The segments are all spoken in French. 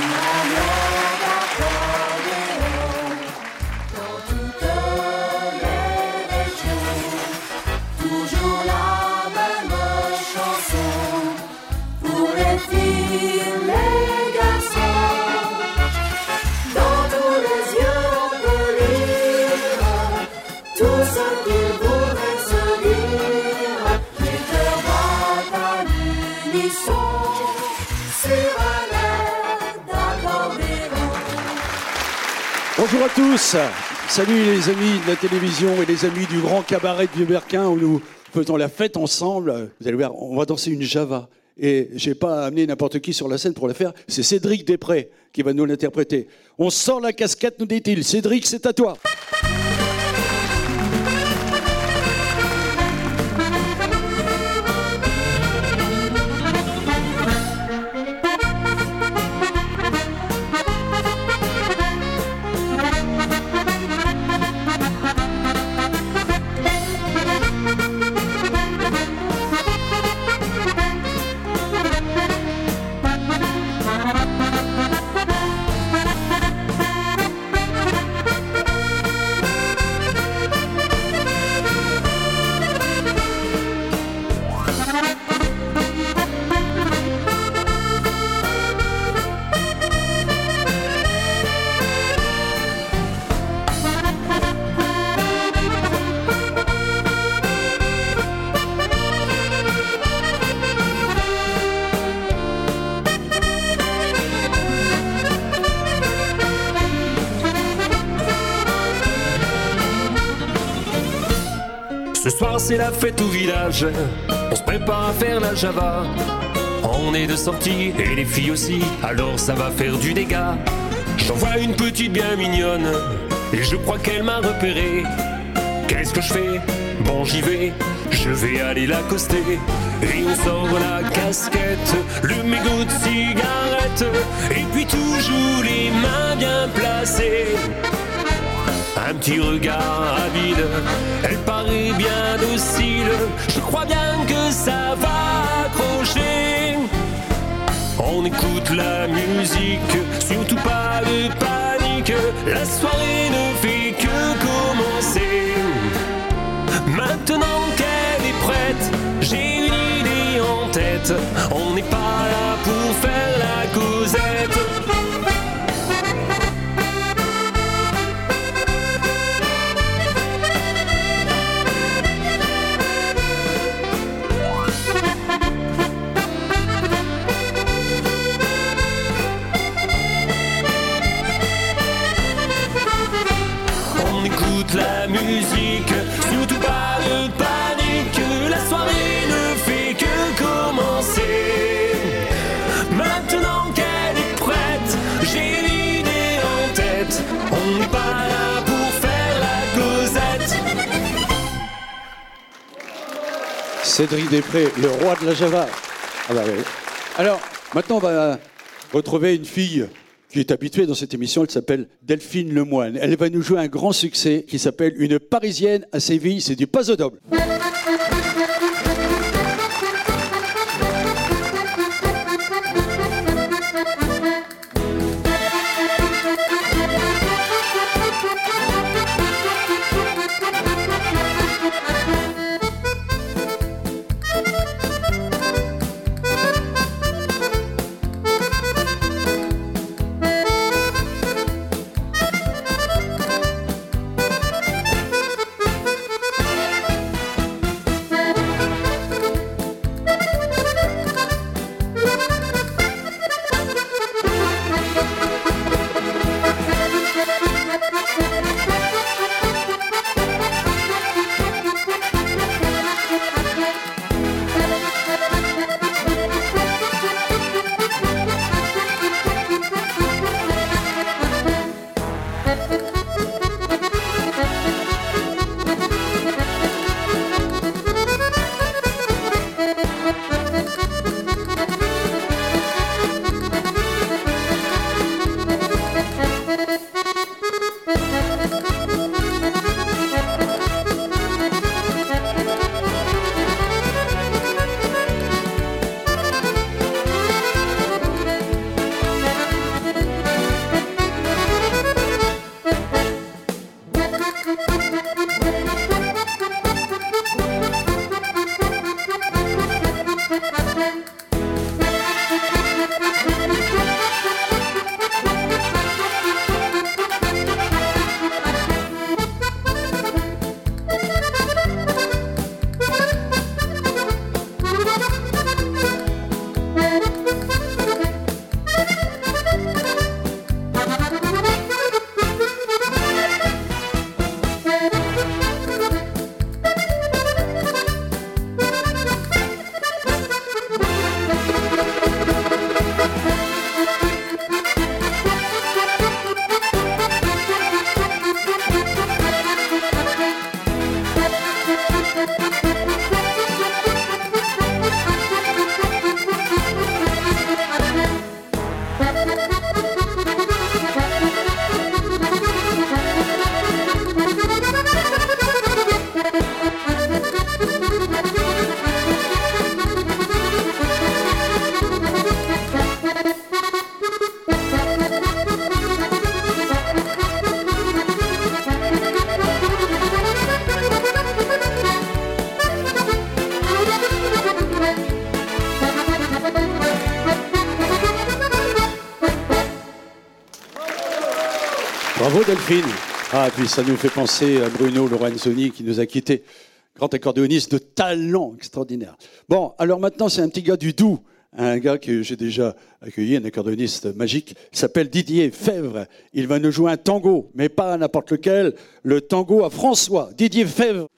Amém. À tous. Salut les amis de la télévision et les amis du grand cabaret de Vieux-Berquin où nous faisons la fête ensemble. Vous allez voir, on va danser une java. Et j'ai pas amené n'importe qui sur la scène pour la faire. C'est Cédric Després qui va nous l'interpréter. On sort la casquette, nous dit-il. Cédric, c'est à toi. C'est la fête au village, on se prépare à faire la java. On est de sortie et les filles aussi, alors ça va faire du dégât. J'en vois une petite bien mignonne et je crois qu'elle m'a repéré. Qu'est-ce que je fais? Bon j'y vais, je vais aller l'accoster. Et on sort la casquette, le mégot de cigarette, et puis toujours les mains bien placées. Un petit regard avide, elle paraît bien docile. Je crois bien que ça va accrocher. On écoute la musique, surtout pas de panique. La soirée ne fait que commencer. Maintenant qu'elle est prête, j'ai une idée en tête. On n'est pas là pour faire la causette. Cédric Després, le roi de la Java. Ah bah. Alors, maintenant, on va retrouver une fille qui est habituée dans cette émission. Elle s'appelle Delphine Lemoine. Elle va nous jouer un grand succès qui s'appelle Une Parisienne à Séville. C'est du pas au double. Ah, puis ça nous fait penser à Bruno Lorenzoni qui nous a quittés. Grand accordéoniste de talent extraordinaire. Bon, alors maintenant, c'est un petit gars du Doubs, un gars que j'ai déjà accueilli, un accordéoniste magique, il s'appelle Didier Fèvre. Il va nous jouer un tango, mais pas n'importe lequel, le tango à François. Didier Fèvre.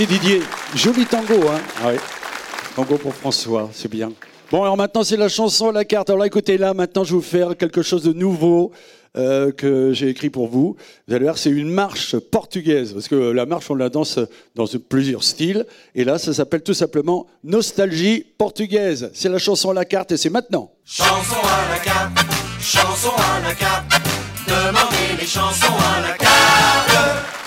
Merci Didier. Joli tango, hein ah Tango pour François, c'est bien. Bon, alors maintenant, c'est la chanson à la carte. Alors écoutez, là, maintenant, je vais vous faire quelque chose de nouveau. Euh, que j'ai écrit pour vous. Vous allez voir, c'est une marche portugaise, parce que la marche, on la danse dans plusieurs styles. Et là, ça s'appelle tout simplement Nostalgie portugaise. C'est la chanson à la carte et c'est maintenant. Chanson à la carte, chanson à la carte, demandez les chansons à la carte.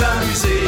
s'amuser.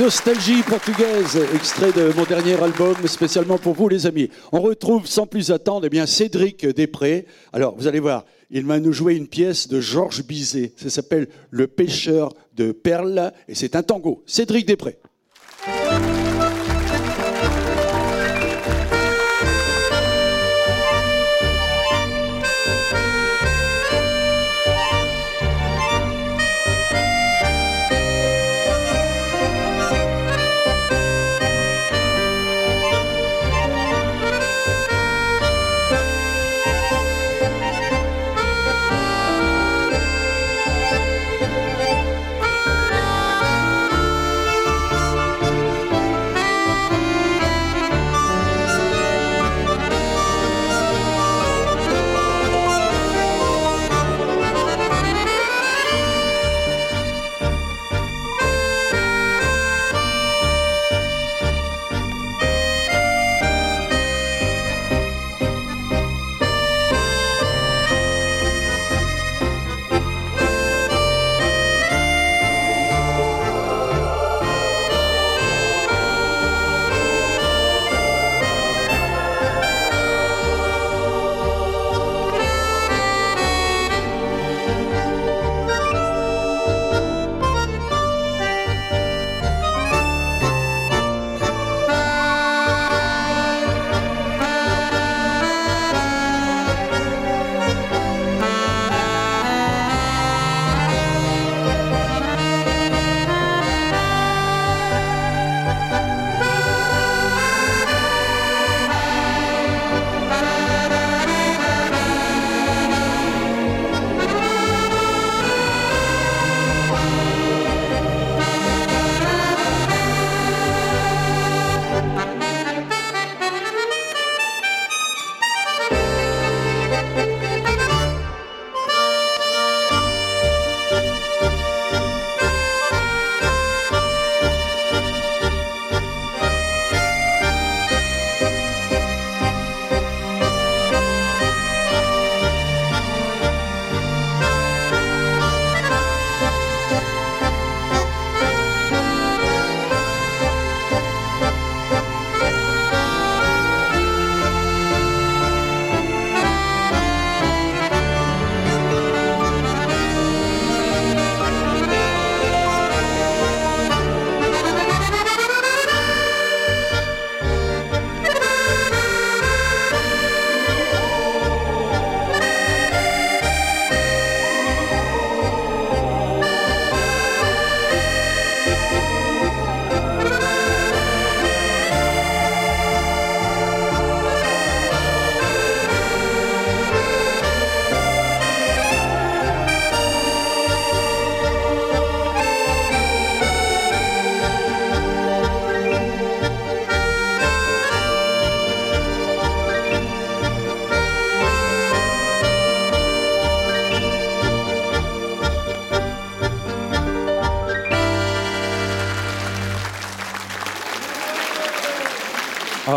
Nostalgie portugaise, extrait de mon dernier album, spécialement pour vous les amis. On retrouve sans plus attendre eh bien, Cédric Després. Alors, vous allez voir, il va nous jouer une pièce de Georges Bizet. Ça s'appelle Le pêcheur de perles et c'est un tango. Cédric Després.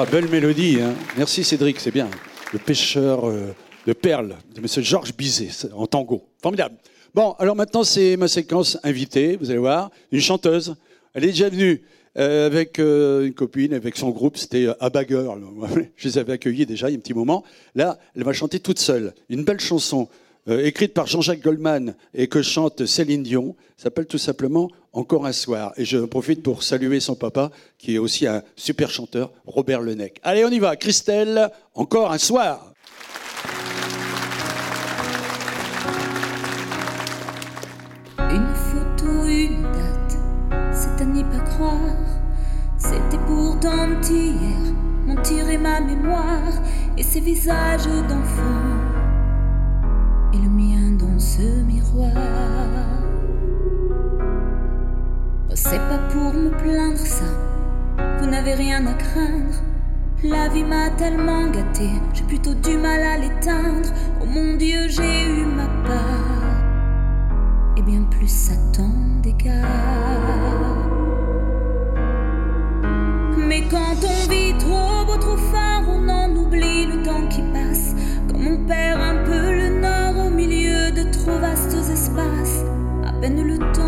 Belle mélodie. Hein. Merci Cédric, c'est bien. Le pêcheur euh, de perles de M. Georges Bizet en tango. Formidable. Bon, alors maintenant c'est ma séquence invitée, vous allez voir. Une chanteuse. Elle est déjà venue euh, avec euh, une copine, avec son groupe, c'était Abba Girl. Je les avais accueillis déjà il y a un petit moment. Là, elle va chanter toute seule. Une belle chanson. écrite par Jean-Jacques Goldman et que chante Céline Dion, s'appelle tout simplement encore un soir. Et je profite pour saluer son papa, qui est aussi un super chanteur, Robert Lenec. Allez, on y va. Christelle, encore un soir. Une photo, une date, c'est à n'y pas croire. C'était pourtant hier, mon ma mémoire et ses visages d'enfants et le mien dans ce miroir. C'est pas pour me plaindre ça, vous n'avez rien à craindre. La vie m'a tellement gâté, j'ai plutôt du mal à l'éteindre. Oh mon Dieu, j'ai eu ma part. Et bien plus ça t'en dégage. Mais quand on vit trop beau, trop fort, on en oublie le temps qui passe. Comme on perd un peu le nord au milieu de trop vastes espaces. À peine le temps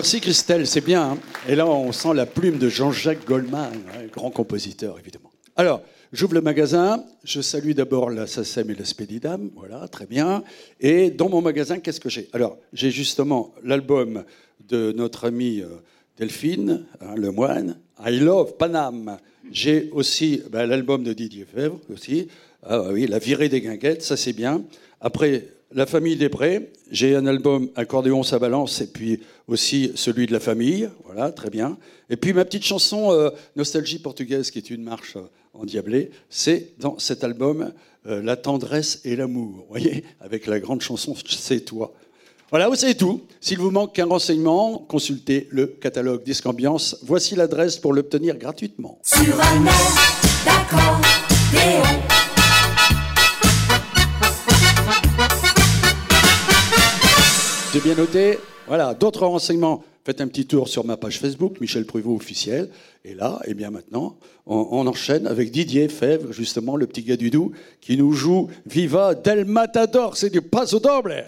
Merci Christelle, c'est bien. Hein. Et là, on sent la plume de Jean-Jacques Goldman, hein, grand compositeur évidemment. Alors, j'ouvre le magasin, je salue d'abord la SACEM et la Spédidam, voilà, très bien. Et dans mon magasin, qu'est-ce que j'ai? Alors, j'ai justement l'album de notre amie euh, Delphine, hein, le moine, I Love Paname. J'ai aussi ben, l'album de Didier Fèvre, aussi. Ah oui, La virée des guinguettes, ça c'est bien. Après, La famille Després. J'ai un album Accordéon, ça balance, et puis aussi celui de la famille. Voilà, très bien. Et puis ma petite chanson euh, Nostalgie portugaise, qui est une marche euh, endiablée, c'est dans cet album euh, La tendresse et l'amour. Voyez Avec la grande chanson C'est toi. Voilà, vous savez tout. S'il vous manque un renseignement, consultez le catalogue Disque Ambiance. Voici l'adresse pour l'obtenir gratuitement. Sur un J'ai bien noté. Voilà, d'autres renseignements, faites un petit tour sur ma page Facebook, Michel Pruvot officiel. Et là, et bien maintenant, on, enchaîne avec Didier Fèvre, justement, le petit gars du Doubs, qui nous joue Viva del Matador, c'est du paso doble.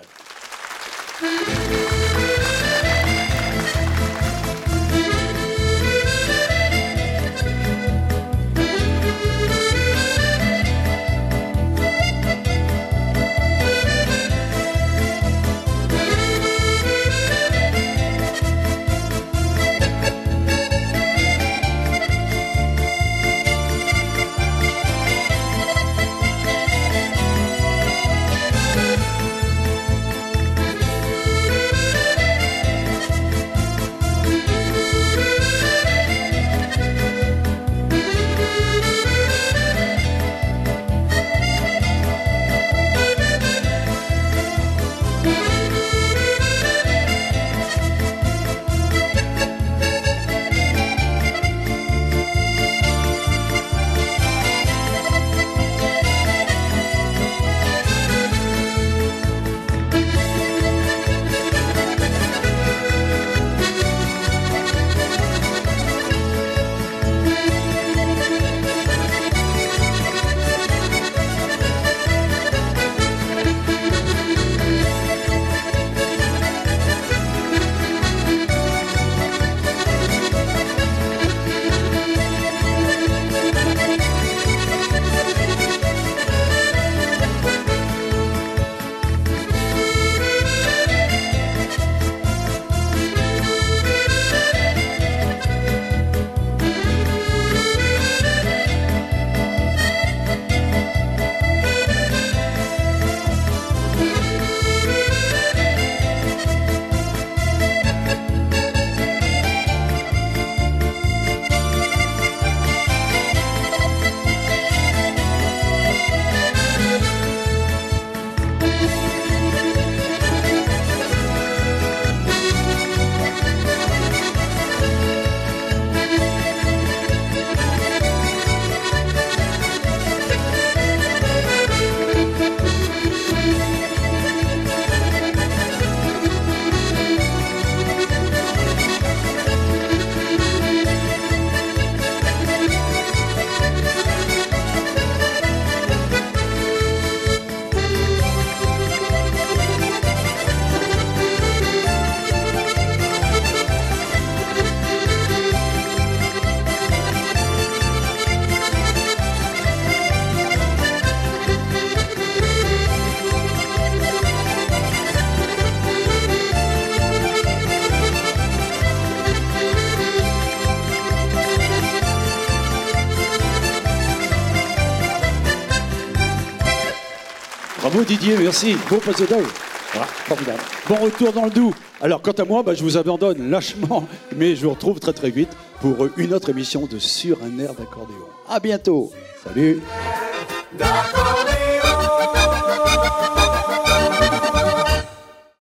Didier, merci. Bon passe d'œil. Voilà, formidable. Bon retour dans le doux. Alors, quant à moi, bah, je vous abandonne lâchement, mais je vous retrouve très très vite pour une autre émission de Sur un air d'accordéon. À bientôt. Salut.